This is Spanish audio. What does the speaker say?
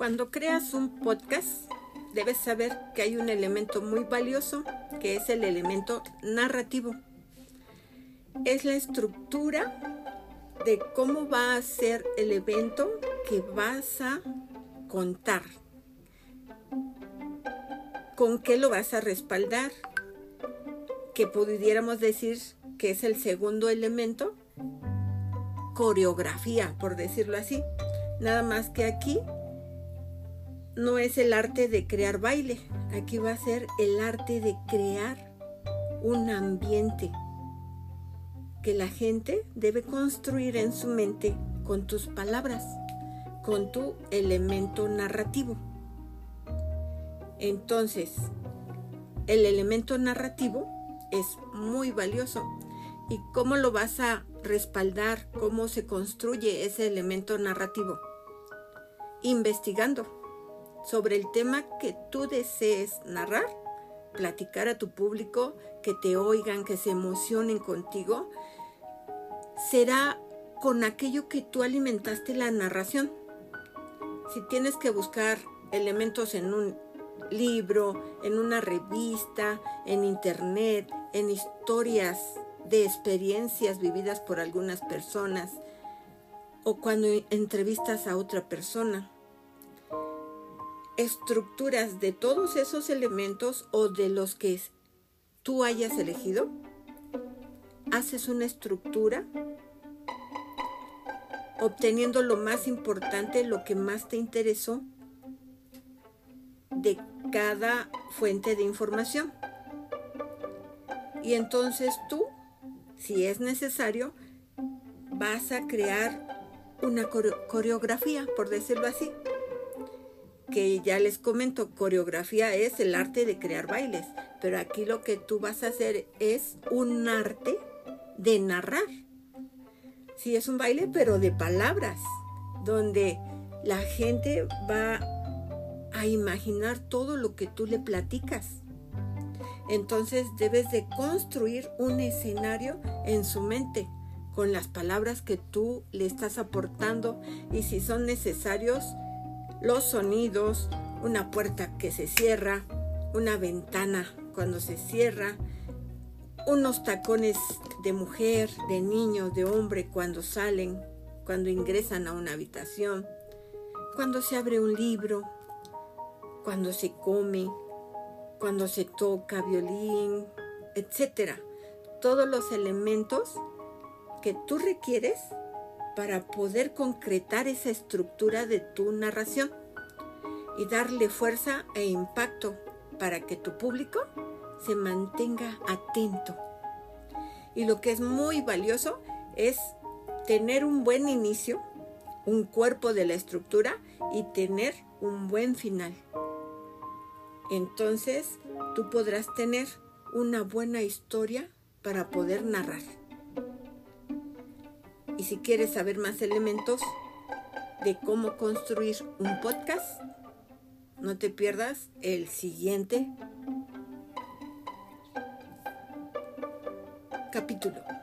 Cuando creas un podcast, debes saber que hay un elemento muy valioso, que es el elemento narrativo. Es la estructura de cómo va a ser el evento que vas a contar. ¿Con qué lo vas a respaldar? Que pudiéramos decir que es el segundo elemento, coreografía, por decirlo así. Nada más que aquí no es el arte de crear baile, aquí va a ser el arte de crear un ambiente que la gente debe construir en su mente con tus palabras, con tu elemento narrativo. Entonces, el elemento narrativo es muy valioso. ¿Y cómo lo vas a respaldar? ¿Cómo se construye ese elemento narrativo? Investigando sobre el tema que tú desees narrar, platicar a tu público, que te oigan, que se emocionen contigo, será con aquello que tú alimentaste la narración. Si tienes que buscar elementos en un libro, en una revista, en internet, en historias de experiencias vividas por algunas personas o cuando entrevistas a otra persona, estructuras de todos esos elementos o de los que tú hayas elegido, haces una estructura obteniendo lo más importante, lo que más te interesó de cada fuente de información. Y entonces tú, si es necesario, vas a crear una coreografía, por decirlo así que ya les comento, coreografía es el arte de crear bailes, pero aquí lo que tú vas a hacer es un arte de narrar. Sí, es un baile, pero de palabras, donde la gente va a imaginar todo lo que tú le platicas. Entonces debes de construir un escenario en su mente con las palabras que tú le estás aportando y si son necesarios, los sonidos, una puerta que se cierra, una ventana cuando se cierra, unos tacones de mujer, de niño, de hombre cuando salen, cuando ingresan a una habitación, cuando se abre un libro, cuando se come, cuando se toca violín, etc. Todos los elementos que tú requieres para poder concretar esa estructura de tu narración y darle fuerza e impacto para que tu público se mantenga atento. Y lo que es muy valioso es tener un buen inicio, un cuerpo de la estructura y tener un buen final. Entonces tú podrás tener una buena historia para poder narrar. Y si quieres saber más elementos de cómo construir un podcast, no te pierdas el siguiente capítulo.